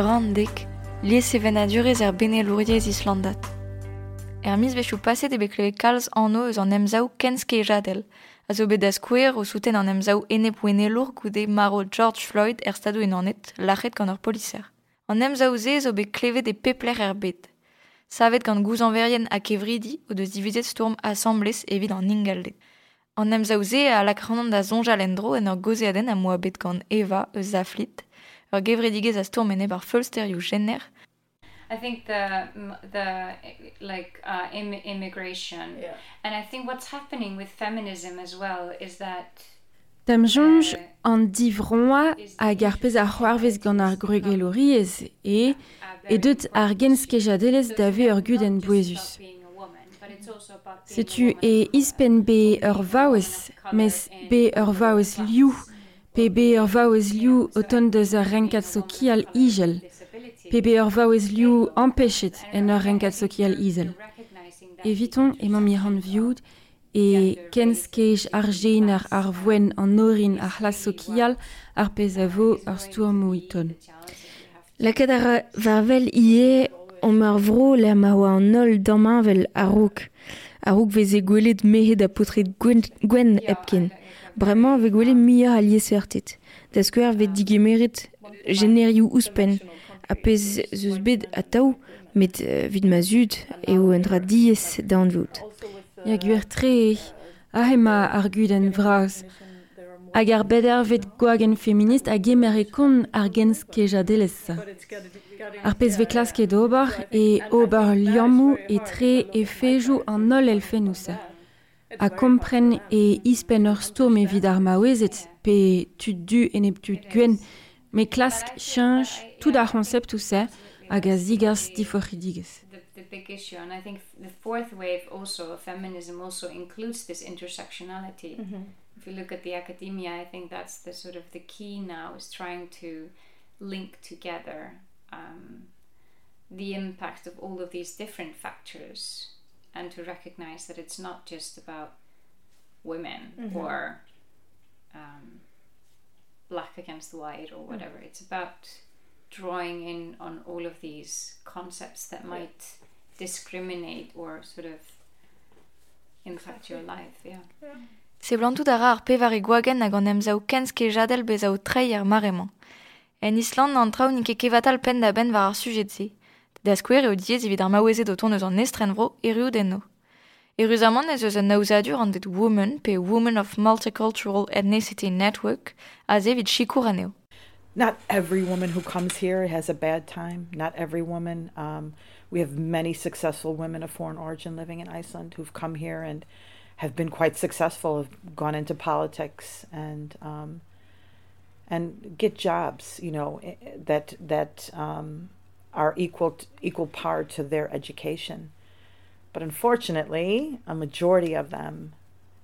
brandek, lies even a durez er bene louriez islandat. Er mis vechou pase de bekleve kalz anno eus an emzaou kenske jadel, a zo bet skouer o souten an emzaou ene pou ene lour goude maro George Floyd er stadou enanet, lachet gant ur poliser. An emzaou ze zo bet kleve de pepler er bet. Savet gant gouzan verien a kevridi o deus divizet storm assemblés evit an ingaldet. An emzaou ze a lak da zonjal endro en ur gozeaden a moa bet gant Eva eus zaflit, ur gevredigez a storm ene bar fulsterioù jenner, I think the the like uh, Im immigration, yeah. and I think what's happening with feminism as well is that. An divroa a garpez ar c'hoarvez gant ar grugeloriez e e deut ar genskejadelez dave ur gud en. Setu e ispen be ur vaouez, mes be ur vaouez liou, pe be ur vaouez liou o ton deus ar renkat so kial igel. Pebe ur vaouez liou empechet en ur renkat sokial izel. Eviton e mam miran vioud e kenskej ar jener ar voen an orin ar hlas sokial ar pez a vo ar stourmou iton. Lakaet ar varvel ie on mar vro le ma oa an nol damanvel a rouk. A rouk veze gwelet mehet a potret gwen epken. bremañ ve gwele miar a lies ertet. Da skwer vet digemeret generioù ouspen, a pez zeus bet a taou, met uh, vid ma zud eo un dra diez da an vout. Ya gwer tre a hema ar gud en vraz, Hag ar beder vet gwagen feminist a gemer e kon ar gens keja delez. Ar pez ve klask e d'obar e ober liammou e tre e fejou an nol elfenousa. A kompren e ispen ur stourm e vid ar maouezet pe tud du en e tud gwen Me klask chanj tout ar concept ou se hag a. The, the big issue, and I think the fourth wave also of feminism also includes this intersectionality. Mm -hmm. If you look at the academia, I think that's the sort of the key now is trying to link together um, the impact of all of these different factors and to recognize that it's not just about women mm -hmm. or um, black against white or whatever. Mm. It's about drawing in on all of these concepts that might yeah. discriminate or sort of impact your life. Yeah. yeah. Se blantout a rar pevar gwagen hag an emzao kenske jadel bezao trei ar maremañ. En Island an trao nike kevatal pen da ben var ar sujet skwer eo diez evit ar maouezet o ton eus an estren vro erioù denno. Eruzamon is eus an naouzadur an dit Woman pe Woman of Multicultural Ethnicity Network a zevid chikour aneo. Not every woman who comes here has a bad time. Not every woman. Um, we have many successful women of foreign origin living in Iceland who've come here and have been quite successful, have gone into politics and um, and get jobs, you know, that that um, are equal to, equal par to their education. But unfortunately, a majority of them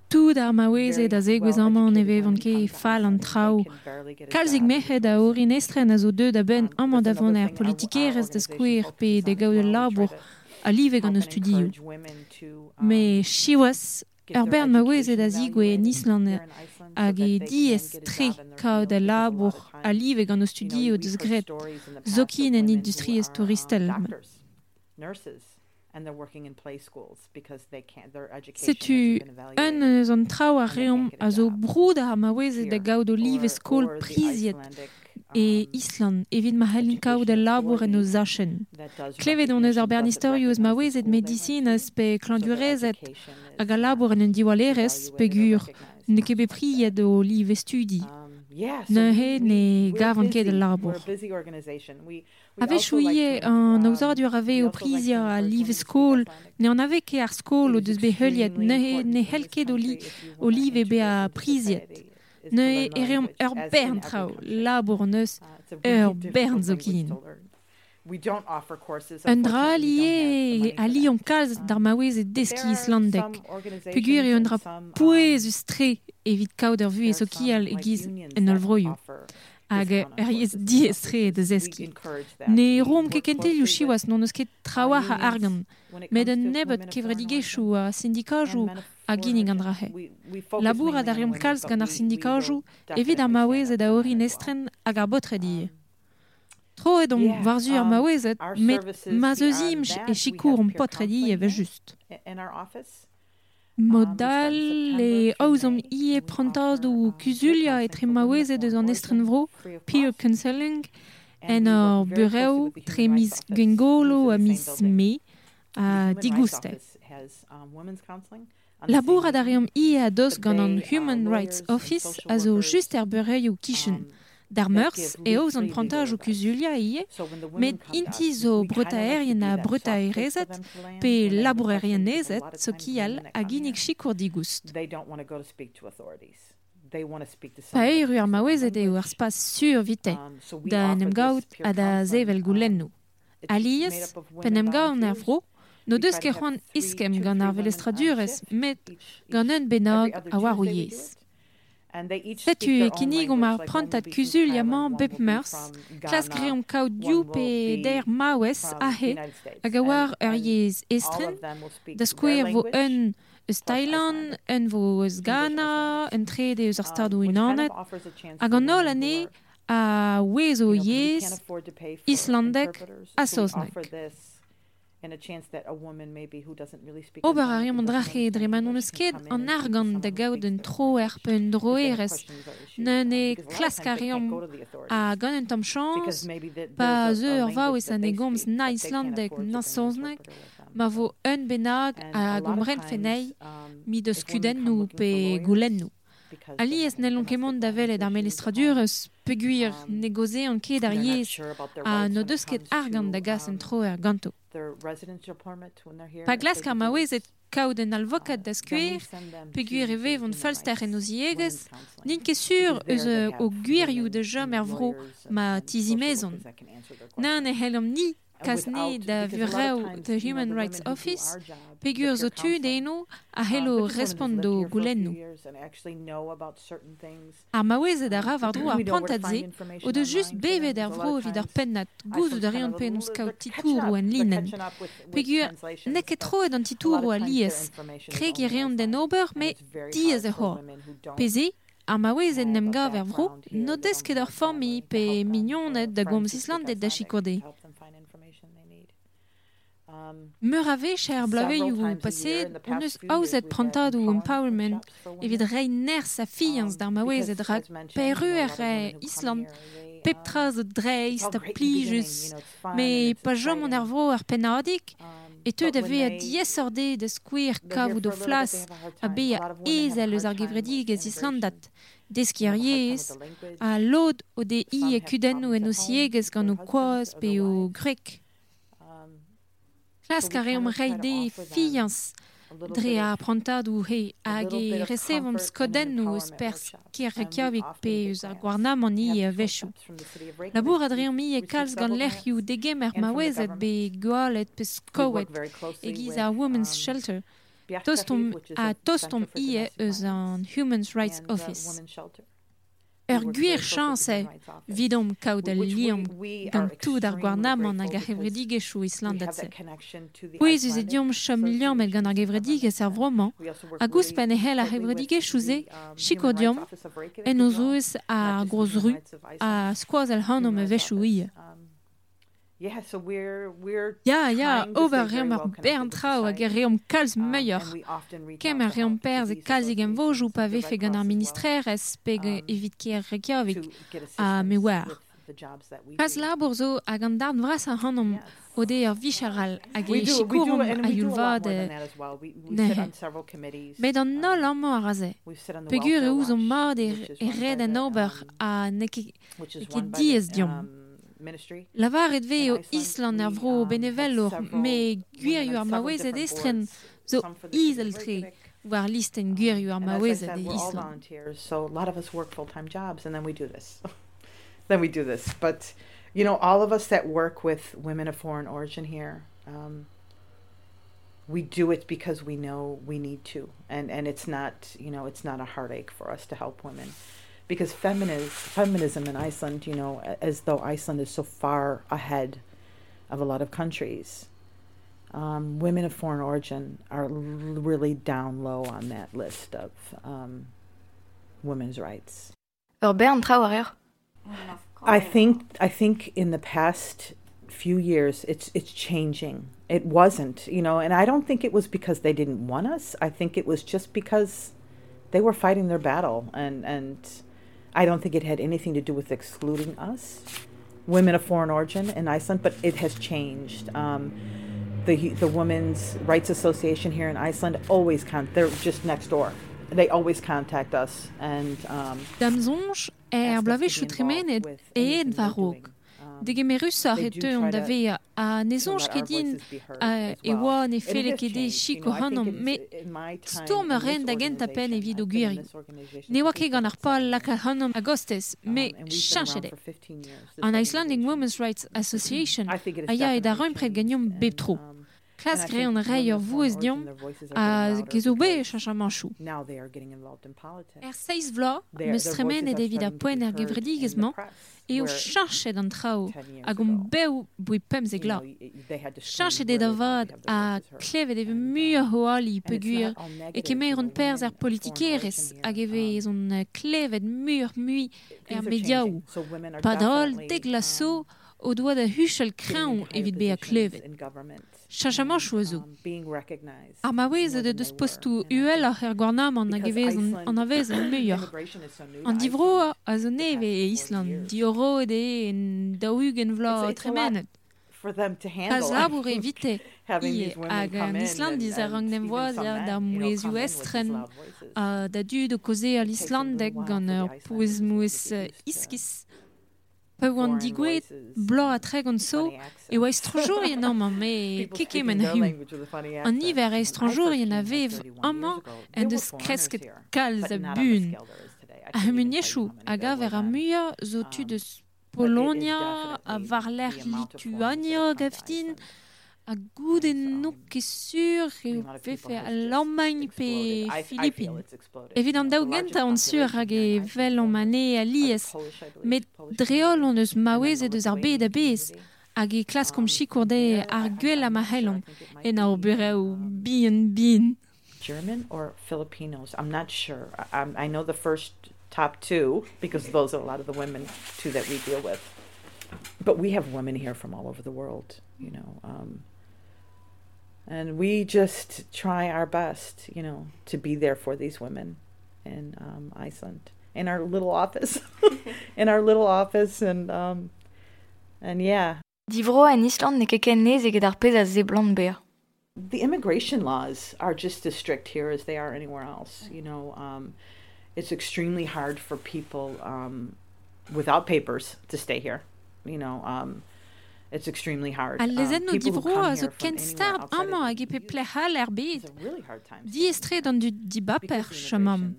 Tout ar maweze da ze gwez amañ ne ke fal an trao. Kalzig mehe da orin estren a zo deud a ben amañ da vant er politikerez da skouer pe da gaout labour a live gant o studioù. Me chiwas Ur bern ma wez ed a zigwe en Island hag e diez tre kao da labour a live gant o studio deus gret zokin en industriez touristel. Nurses. Setu un eus an trao a reom a zo broud ar maoueze da gaout o live skol priziet e Island evit ma helin kaout da labour en o zachen. Klevet on eus ar bernistorioz maouezet medicinez pe klandurezet hag a labour en un diwalerez pe gur ne kebe priet o live studi. Ne he ne gavan ket de labour. Ave chouie an aozadur ave o prizia a liv skol, ne an ave ke ar skol o deus be heuliet, ne he ne helket o, li, o liv be a priziet. Ne e ereom ur bern trao, labour neus ur bern zo kin. Un dra lié a li an kalz d'ar maouez e deski islandek. Peguer e un dra pouez us tre evit kaout ur vu e so kial e giz en ol vroioù. Hag er yez diez tre de zeski. Ne rom ke kentel you chiwas non eus ket trawa ha argan, met un nebet kevredigechou a syndikajou a ginnig an drahe. Labour a dariom kalz gant ar syndikajou evit ar maouez e da orin estren hag ar botre die. Et varzu ar maouezet, met ma zeuzimj e chikour an potredi eve just. Modal e aouzom ie prantaz do kuzulia e tre maouezet eus an estren vro, peer counseling, en ar bureau tre mis gengolo a mis me a digouste. Labour a dariom ie a dos gant an Human Rights Office a zo just er kishen. Dar meurs e oz an prantaj o kuzulia ie, met inti zo bretaerien a bretaerezet pe labourerien so kial a ginnig chikour digoust. Pa eur ur maouezet eo ar spas sur vite, da nem gaout a da zevel goulennou. Alies, pen nem gaout ar vro, no deus ket c'hoant iskem gant ar velestradurez, met gant un benag a war o yez. Om ar prantat kuzul yaman bep meurs, klas greom kaout diou pe der maouez a he, hag a war ur yez estren, da skouer vo un eus Thailand, un vo eus Ghana, un trede eus ar stadou inanet, hag an ol ane a wez o yez, islandek a sosnek. Ober a riom an drache dre man on eus ket an argan da gaout un tro er pe un droerez. Ne ne klask a riom a gant un tam chans, pa zeu ur vaouez an e gomz na Islandek na sosnek, ma vo un benag a gomren fenei mi deus kuden nou pe goulen nou. Ali ez ne lonkemont da velet ar melestradur eus peguir negoze an ket ar yez a no deus ket argan da gas un tro er ganto. Pa glas kar maouezet kaout en alvokat da skuir, peguir falster en nin ket sur eus o gwirioù de jom er vro ma. Nan e helom ni kasne da vureo the Human Rights Office, pegur zo tu deno a hello respondo goulennou. Ar maouezet a rav ar dro ar o de just bevet vro vid ar pennat gouz da ouz kaout titour ou en linen. Pegur ne ket an titour ou a lies, kreg e riant den ober, me diez e hor. Peze, ar maouezet nem gav er vro, ur formi pe mignonet da gomz Islandet da chikorde. Meur ave cher blave you passé, on eus aouzet prantad ou empowerment, evit rei ner sa fians d'ar et peru er Island, pep traz ta plijus, me pa jom an ervro ar penadik, et te dave a diesorde de skouir kavout o flas a be a ezel eus ar gevredig ez Islandat, a lod o de i e en o gant o koaz pe o grek. Klas kar eom reide fians dre a prantad ou he hag resevom eus pers ker rekiavik pe eus i e. Labour a dreom i e kalz gant degem er maouezet be goalet pe skowet ar women's shelter. Tostom a tostom i e eus an Human Rights Office. Ur gwir chans e vidom kaout el liam gant tout ar gwarnamant hag ar gevredigechou Islandatse. Pouez eus e diom chom liam et gant ar gevredigez ar vroman, a gous pen e hel ar gevredigechou ze, chiko diom, en oz ouz ar groz ru, a skoaz el hanom e vechou ie. Ya, so we're, we're ja, ja, over reom ar bern trao hag e reom kalz meier. Kem ar reom perz e kalz voj ou pa vefe gant ar ministrerez pe evit ker rekiavik a mewar. Pas la zo hag an darn vras a hanom o de ar vicharal hag e chikourom a yulva de... Ne, bet an nol mo a raze. Pegur e ouz o mad e red an ober a neke diez diom. Lavar et ve o Island er vro benevelor, me gwir ar mawez estren zo izel tre war list en ar mawez Island. So a lot of us work full-time jobs and then we do this. then we do this. But, you know, all of us that work with women of foreign origin here, um, we do it because we know we need to. And, and it's not, you know, it's not a heartache for us to help women. Because feminism, feminism in Iceland, you know, as though Iceland is so far ahead of a lot of countries, um, women of foreign origin are l- really down low on that list of um, women's rights. Ur bern trao ar eur. I think I think in the past few years it's it's changing. It wasn't, you know, and I don't think it was because they didn't want us. I think it was just because they were fighting their battle and and I don't think it had anything to do with excluding us, women of foreign origin in Iceland, but it has changed. Um, the the Women's Rights Association here in Iceland always con they're just next door. They always contact us and um, Damzonj er blave chutremenet ed varog. De on dave a ne zonj ket din a e oa ne fele ket de chiko hannom, me storm ren da gent a pen evit o gwiri. Ne oa ket gant ar pal laka hannom a gostes, me chanchet e. An Icelandic Women's Rights Association a ya e da reimpret gagnon beb tro. Klas gre an rei ur voez diom a gezo be chacha manchou. now they are getting involved in politics. Er seiz vla, meus tremen e devid a poen er gevredigezman, e o chanchet an trao, hag on beu bouy pemz e gla. Chanchet e da vad a klevet eve muur hoali e on perz er politikerez, hag eve zon euh, klevet muur mui er mediaou. Padrol, deg lasso, o doa da huchel kraon evit be a klevet. Chachaman chouazo. Ar ma wez de deus postou uel ar ur gwarnam an agevez an, an avez an meuer. An divro a zo neve e Island, di oro de en daougen vla tremenet. Pas having Ie, these women hag an Island and- diz ar rang nem speak in voaz some er that, da mouez uestren a da du de koze al Islandek gant ur pouez mouez iskis. Pa oan digwet, bla a treg an so, e oa estranjour yen amman, me keke men their hiu. An iver e estranjour yen a vev amman en deus kresket kalz a bun. A hemuniechou, hag a ver a muia zo tu deus Polonia, a varler Lituania gaftin, a goudenn no ket sur vefe a l'Allemagne pe Philippines. Evit an daou genta an sur hag e vel an mane a lies, met dreol an eus maouez e deus ar bet a bez, hag e klas kom chikourde ar gwell a ma helon, en ar bureu bien bien. German or Filipinos. I'm not sure. I, I know the first top two because those are a lot of the women too that we deal with. But we have women here from all over the world, you know. Um, and we just try our best, you know, to be there for these women in um, Iceland in our little office, in our little office, and um, and yeah, Divro en Island ne ket ken nez eget ar pez a ze the immigration laws are just as strict here as they are anywhere else. You know, um, it's extremely hard for people um, without papers to stay here. You know, um, it's extremely hard. Al Um, lezen no people who divro come a here zo from ken anywhere start outside of amman hag e pe plehal er bet. really hard time. Di estre dan du dibaper chamam.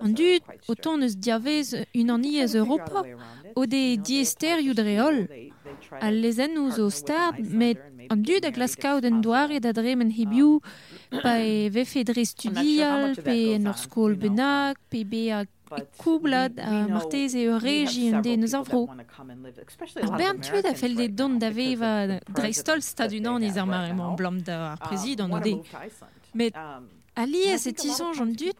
An dud, o ton eus diavez un an iez Europa, o de diester yu dreol. Al lezen nou zo start, met an dud a glaskaout en doare da dremen hebioù, pa e vefe dre studial, pe en ur skol bennak, pe be a e a e regi an de neus ar. Ar bern tuet a fel de don da veva dre stol stadunan iz ar maremont blam da ar prezidant o de. Met alies e tizonj an dud,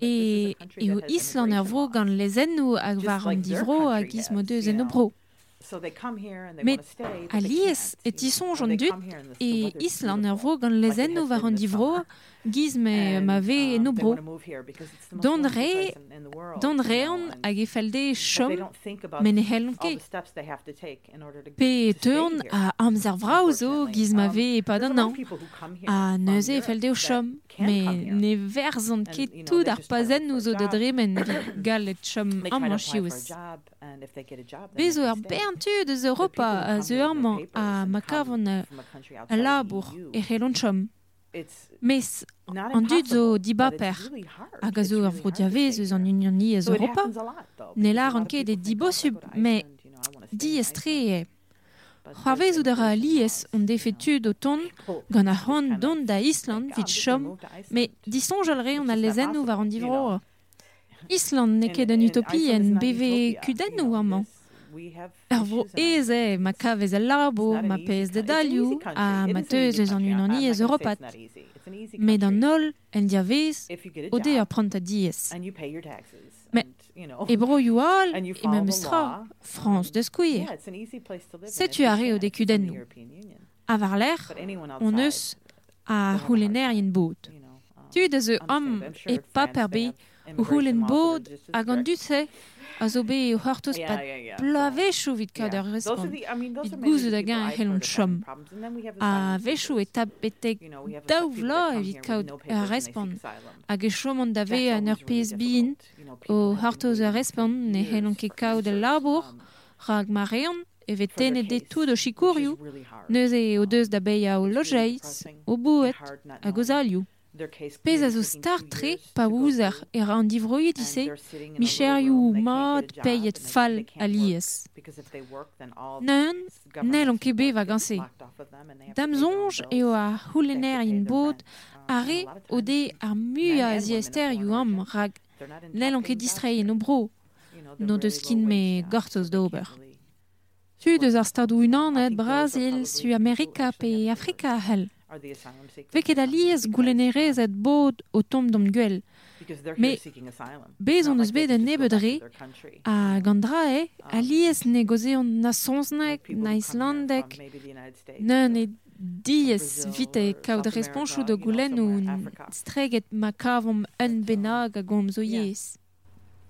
e, e o Island. Er vro gant lezen nou hag war an divro hag is mo deus en o bro. Met alies et tisonj an dud e Island er vro gant lezen no war an divro giz me ma ve no bro. Don re, don reon hag e felde chom men e hel ket. Pe teurn a amzer vrao zo giz ma ve e pad an an. A neuze e felde o chom, me ne verzant ket tout ar pazen nou zo de dremen gal et chom am manchiouz. Bezo ar berntu deus Europa a zeurman a makavon a labour e c'helon chom. An dud zo dibaper hag a zo ar vro diavez eus an union ni eus Europa. Ne lar an ket e dibosub, me di estre e. C'hoavez out a lies on defetud o ton. gant a c'hant don da Island vid chom, me disonj al re on a lezen nou war an divro. Island ne ket an utopien beve kuden ou amant. Er vo eze ma kavez a labo, ma pez de dalioù, a ma teuz eus an unani Europat. Met an nol, en diavez, ode ar prant a diez. Me, e bro you all, e stra, France de skouir. Setu de kuden nou. L'er, on eus a houlener yen bod. Tu de ze am e pa perbe houlen bod hag an duse a zo be eo c'hortoz pa plavechou vid kad ar respon. Vid gouzout a gain helon chom. A vechou e tab betek daou vla evit kaout ar respon. Hag e chomant da ve an ur pez bin o c'hortoz ar respon ne helon ket kaout el labour rag ma reont evet tene de tout o chikourioù, neuze o deus da beia o lojeiz, o bouet, a gozalioù. A zo startre pa ouzer er an divroie dise, micherioù mat peiet fall a lies. Neun, nel an kebe va ganse. Dam zonj eo a houlener in bod, are o de ar mu a ziester you am rag nel an ket distrei no bro, no deus kin me gortoz d'ober. Tu deus ar stadou unanet Brasil, su Amerika pe Afrika hel. Veket a liez goulenerez et bod o tom dom gwell. Me bez on eus bet an nebeud re a gandra e a liez negozeon na sonsnek, na islandek, neun e diez vite kaout responchou de goulen ou streget ma kavom un benag a gom zo yez.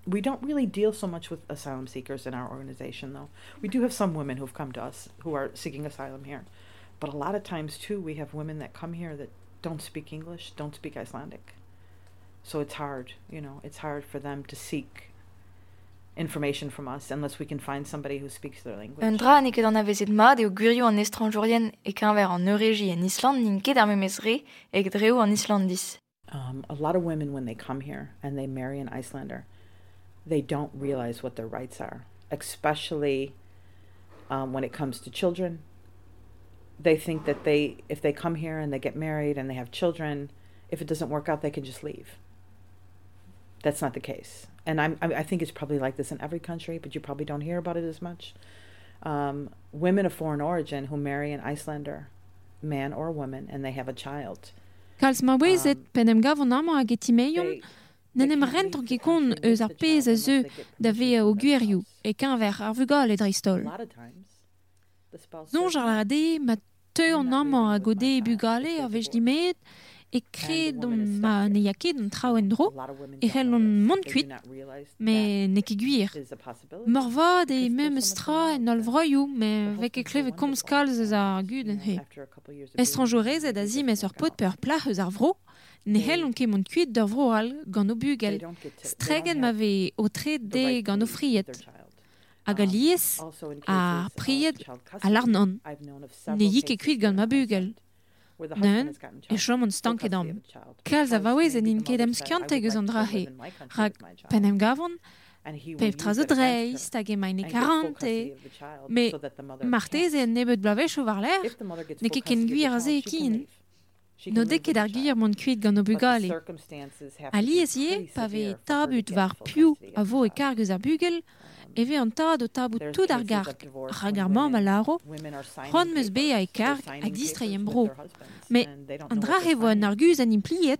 we don't really deal so much with asylum seekers in our organization though. We do have some women who've come to us who are seeking asylum here. But a lot of times, too, we have women that come here that don't speak English, don't speak Icelandic. So it's hard, you know, it's hard for them to seek information from us unless we can find somebody who speaks their language. Un dra ne ket an avezet mad eo gurio an estranjorien e kenver an euregi en Island nin ket ar memez re e dreo an Islandis. Um, a lot of women, when they come here and they marry an Icelander, they don't realize what their rights are, especially um, when it comes to children. They think that they, if they come here and they get married and they have children, if it doesn't work out, they can just leave. That's not the case. And I'm, I think it's probably like this in every country, but you probably don't hear about it as much. Um, women of foreign origin who marry an Icelander man or woman and they have a child. Kalz ma wezet pen em gavon ama a getimeion, nen em rent an ket kon eus ar pez a zeu da ve e kenver ar vugal e dristol. Non jar la de ma te an ama a gode e bugale a vech dimet e kre don ma ne ya ket an trao en dro e c'hell an mont kuit me ne ket guir. Morvad e mem stra en ol vroioù me vek e kleve komz kalz eus ar gud en he. Estranjorezet a zim ez ur pot per plach eus ar vro ne hell on ket mont kuit d'ur vro al gant o bugel. Stregen ma ve o tre de gant o friet. hag a liez a priet a l'arnon, ne yi ket kuit gant ma bugel. Neun, e chom an stanket am. Kalz a vaouez en in ket em skianteg eus an drahe, Rag pen em gavon, pep traz o dreist hag e maine karante. Me martez e nebet blavech o war l'er, ne ket ken gwir a ze e kin. No dek ket ar gwir mont kuit gant o bugale. A liez ye, pa ve tabut war piou a vo e kargez ar bugel, e ve an tad o tabout tout ar garg, ar mam a laro, c'hoant meus be a e karg hag distrei em bro. Me an dra e vo an argus an impliet,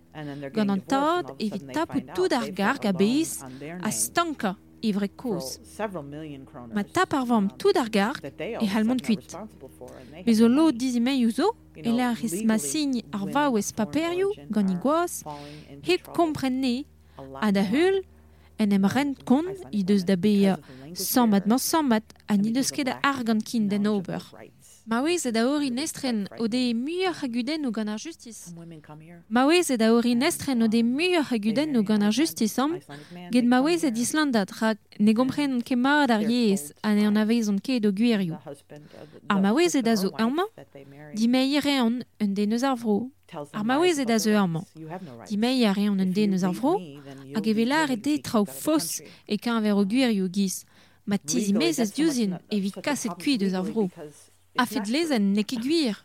gant an tad evit tabout tout ar garg a bez a stanka ivre koz. Ma tap ar tout ar e halmont kuit. Bez o lo dizimeiu zo, e la ris ma sign ar vaouez paperioù gant i gwaz, hep komprenne a da hul en em rent kon i deus da beia sammat ma sammat an i deus ket argan kin den ober. Ma wez e da ori nestren o de muier haguden o gant ar justice. Ma wez e da ori nestren o de muier haguden o gant ar justice am, get ma wez e d'Islandat rak ne gompren ke mat ar yez an e an avezon ket o gwirioù. Ar ma wez e da zo erma, di me ire an un de neus ar vro, Ar maouez e da zo arman. Di mei a reon un den eus ar vro, hag e velar e de trao fos e kan ver o gwirioù giz. Ma tizi mez ez diozin evit kaset kuit eus ar vro. A fet lezen, ne ket gwir.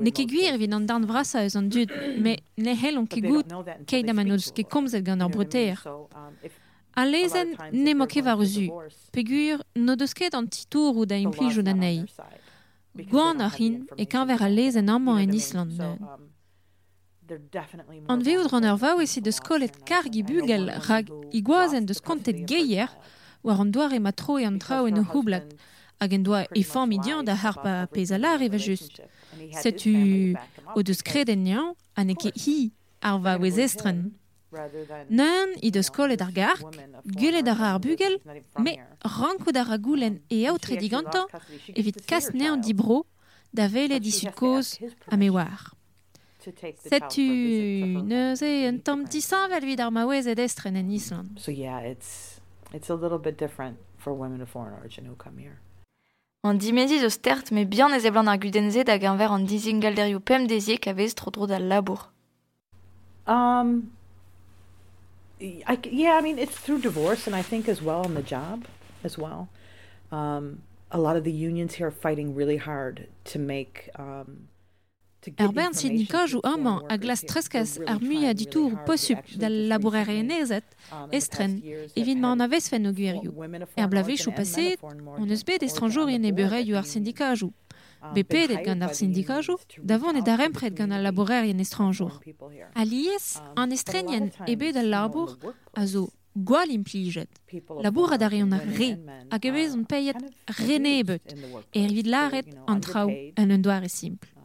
Ne ket gwir evit an darn vrasa eus an dud, me ne hel on ket gout. keit am an eus ket komzet gant ar breter. A lezen ne mo ket var uzu, pegur no deus ket an titour ou da implij ou da nei. Gwan ar hin e kanver a lezen amman en Island neun. An veout ran ur vao esi deus kolet kargi bugel rag igwazen deus kontet geier war an doare ma tro e an trao en o houblat, hag en doa e fami dian da harpa pez a lar eva just. Setu o deus kreden nian an eke hi ar vaouez estren. Nan i deus kolet ar gark, gulet ar ar bugel, me ranko da ragoulen e aotre digantan evit kas nean di bro da vele di sud koz a me war. Setu neus e un tom disan vel vid ar maouez ed estren en Island. So yeah, it's it's a little bit different for women of foreign origin who come here. An dimedi zo stert me bihan ez eblan ar gudenze da ganver an dizingal derioù pem dezie kavez tro dro da labour. Um, I, yeah, I mean, it's through divorce, and I think as well on the job as well. Um, a lot of the unions here are fighting really hard to make. Um, Ar bern sindikajou amañ a glas treskaz ar muia ditour posup dal labourer enezet estren evit ma an avez fen o gwirioù. Er blavechou paset, on eus bet estranjourien e bereioù ar sindikajou. Be pedet gant ar sindikajou, davon e da rempret gant al labourerien estranjour. A liez, an estrenien e bet al labour a zo gwal implijet. Labour a dare an ar re, hag e vez on peiet renebet, e evit laret an trao an un doare simple.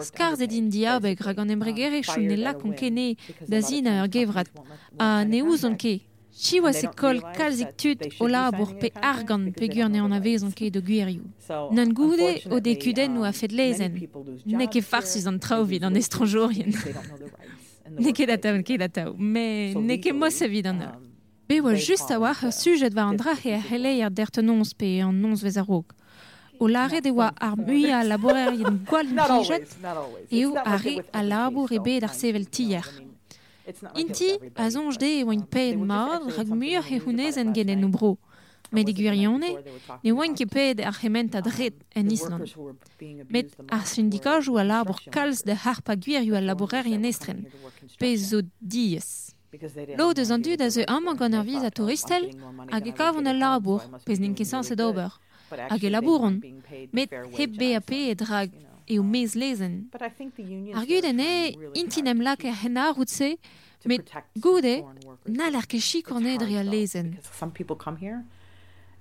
Skar zed in diabeg rag an embregere chou ne lak on kene da zin ur gevrat a ne ouz on ke. Chi oa se kol kalzik tut o labour pe argan pe gur ne an avez de gwirioù. Nan goude o de kuden ou a lezen. Ne farsus an traovid an estranjorien. ne ket taou, ket da taou. Me ne mos a vid an ur. Be oa just a war ur sujet va an drache a pe an nons vez a rog. o lare de oa ar mui a laborer yen gwal plijet eo a re a labour e bet ar sevel tiyer. Inti a zonj de e oa in ped mad rag muir he hounez en genen no bro. Met e gwirione, ne oa ket ped ar c'hement a dret en Island. Met ar syndikaj o a labour kalz de harpa gwir yo a laborer yen estren, pe zo diez. Lo deus an dud a zeu amman gant ar viz a touristel hag e kavon al labour, pez n'in kesans e d'ober. Hag labouron, met heb BAP e drag e o mez lezen. Ar guden e intinem lak e henarout se, met goude na l'ar ket chikorne dre lezen. Some people come here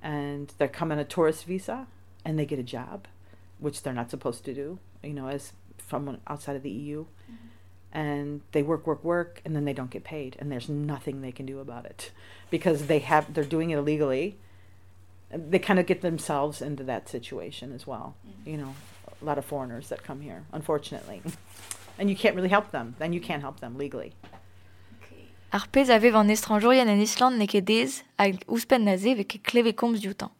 and they come on a tourist visa and they get a job, which they're not supposed to do, you know, as from outside of the EU. Mm-hmm. And they work, work, work, and then they don't get paid, and there's nothing they can do about it because they have they're doing it illegally. They kind of get themselves into that situation as well. You know, a lot of foreigners that come here, unfortunately, and you can't really help them. Then you can't help them legally. Ar pez a vev an estranjourien en Island ne ket dez hag ouspen na ze ve ket kleve komz dioutan.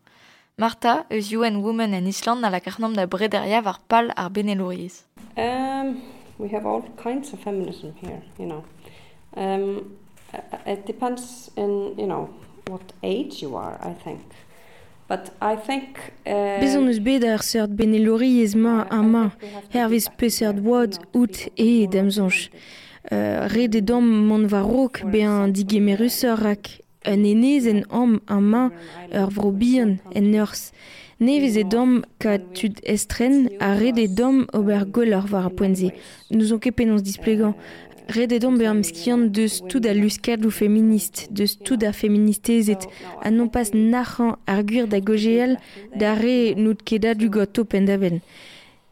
Marta, eus UN Women en Island na la karnom da brederia var pal ar benelouriez. Um, we have all kinds of feminism here, you know. Um, it depends in, you know, what age you are, I think. But I think... Uh, Bezon eus bet ar seurt benelori ez ma a ma, hervez pe seurt wad out e demzonch. Uh, re de dom man va rok be an digemerus rak. Un enez en om a ma ur vro bihan en urs. Ne vez e dom ka tud estren a re de dom ober gol ur a poenze. Nous on ket penons displegant. Rededon beam skian deus tout a luskad ou féministe, deus tout a féministezet, a non pas nachan ar gwir da gogeel da re nout keda du goto pendaven.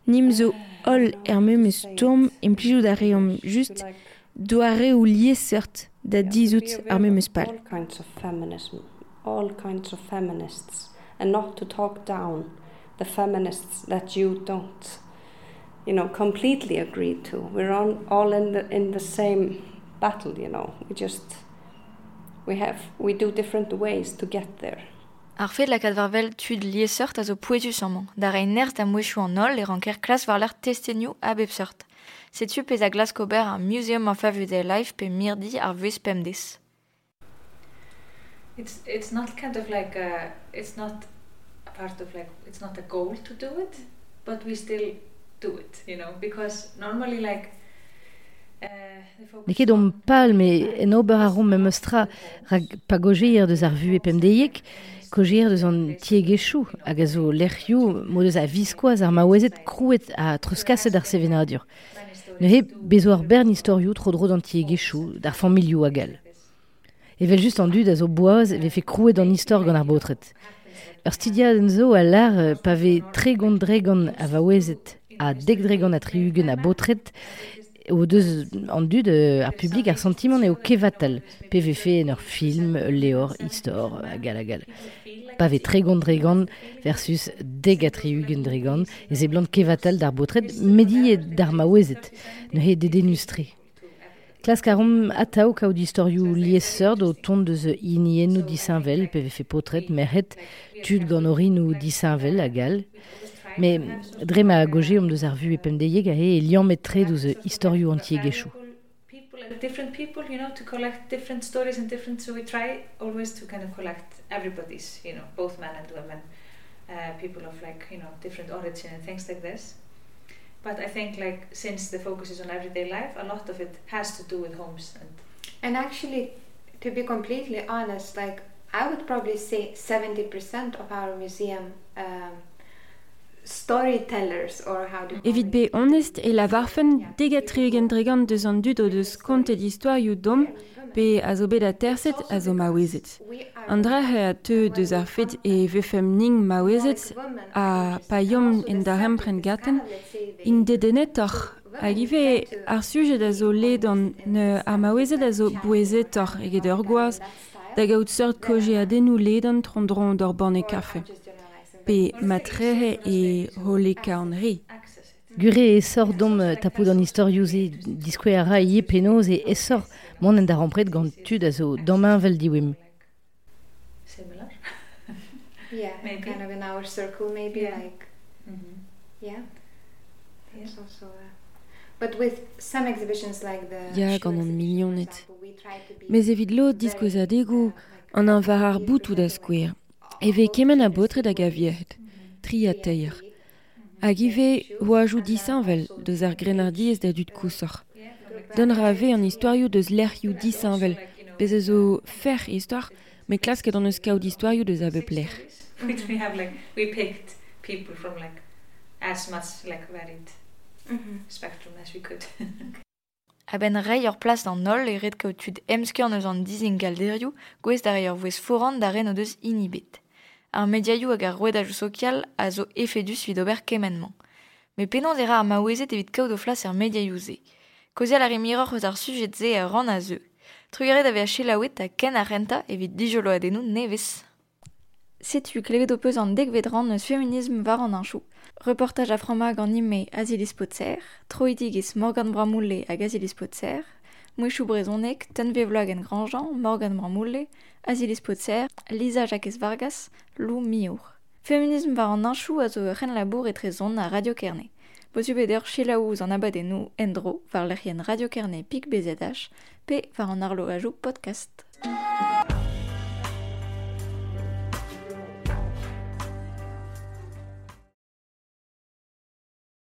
Nim zo ol er memes tom implijou da reom just do a re ou lié cert da dizout ar memes pal. All kinds of feminism, all kinds of feminists, and not to talk down the feminists that you don't, you know, completely agreed to. We're on, all in the in the same battle, you know. We just we have we do different ways to get there. Ar fet la kadvarvel tud liesort a zo poetus amman, da re nerz da mouechou an ol e ranker klas war l'ar testenioù a bep. Setu pez a glaskober ar Museum of Everyday Life pe mirdi ar vuez pemdes. It's it's not kind of like a, it's not a part of like it's not a goal to do it, but we still do it, you know, because normally like Ne ket om pal me en ober a rom me meustra rag pagogeir deus ar vu deus an tiegechou hag a zo lerioù mo deus a viskoaz ar maouezet krouet a truskaset ar sevenadur. Ne he bezo ar bern historiou tro dro d'an tiegechou, d'ar familiou a gal. Evel just an dud a zo boaz ve fe krouet an gant ar botret. Ur stidia a lar pa ve tre gant dregan a vaouezet a dek dregan a triugen a botret o deus an dud euh, ar publik ar sentiment eo kevatal PVF en ur film, leor, histor, a gal a gal. Pa ve tregont dregan versus deg a triugen dregan e ze blant kevatal d'ar botret medi e d'ar maouezet, ne he de denustre. Klas karom ataou kaout historiou lieseur o tont deus inien ou disinvel PVF potret merhet tud gant orin ou disinvel a gal, Me dre ma goje om deus ar vu e a e metre antiegechou. different people, you know, to collect different stories and different. So we try always to kind of collect everybody's, you know, both men and women, uh, people of like you know different origin and things like this. But I think like since the focus is on everyday life, a lot of it has to do with homes and. And actually, to be completely honest, like I would probably say seventy percent of our museum. Um, storytellers or how do Evit be honest e la warfen degatrigen dregan deus an dud o deus kontet historioù dom pe a zo bet a terset a zo maouezet. An drahe a te deus ar fet e vefem ning maouezet a pa yom en da rempren gaten in dedenet ar a ife ar sujet a zo led an ne ar maouezet a zo bouezet or eget ur gwaz da gaout seurt koje a denou led trondron d'or ban e kafe. Pe matrehe e holeka an ri. Gure e sor dom euh, tapou d'an historiouz e diskwe a ra ie penoz e e sor mon en da rampret gant tud a zo damman vel diwim. Similar. yeah, Maybe. kind of in our circle, maybe Yeah. like Mhm. yeah. It's also, but with some exhibitions like the Ya gant an exhibition, milion for net. example, we try to be Mez evit lo diskoezadegou an an var ar boutou da skouer. Eve kemen a botre da gaviet, tri a teir. Hag ive oajou disanvel deus ar grenardiez da dud kousor. Don rave an historiou deus lerioù disanvel, bez fer histoire, ler. Which we have like we picked people from like as much like varied Mhm. spectrum as we could. A ben rei ur plas d'an ol e red kaout tud emsker neus an dizing galderioù gwez dar ur vouez foran da ren o deus inibet. Ar mediaioù hag ar rouedajou social a zo efedus vid ober kemenman. Me penan era ar maouezet evit kaout o flas ar mediaioù ze. Kozial ar emiroc'h eus ar sujet ze a ran a zeu. Trugaret a chelaouet a ken a renta evit dijolo adenou nevez. Setu klevet o peus an var an anchou. Reportage a fromag an ime Azilis Potser, troidigis Morgan Bramoulle hag Azilis Potser, Mouechou Brezonek, Tenve Vlog en Grandjean, Morgan Bramoulle, Azilis Potser, Lisa Jacques Vargas, Lou Miour. Feminism var an anchou a zo ren labour e trezon a Radio Kerne. Bozu beder chilaouz an abadenou endro var lerien Radio Kerne pik BZH, pe var an arlo ajou podcast.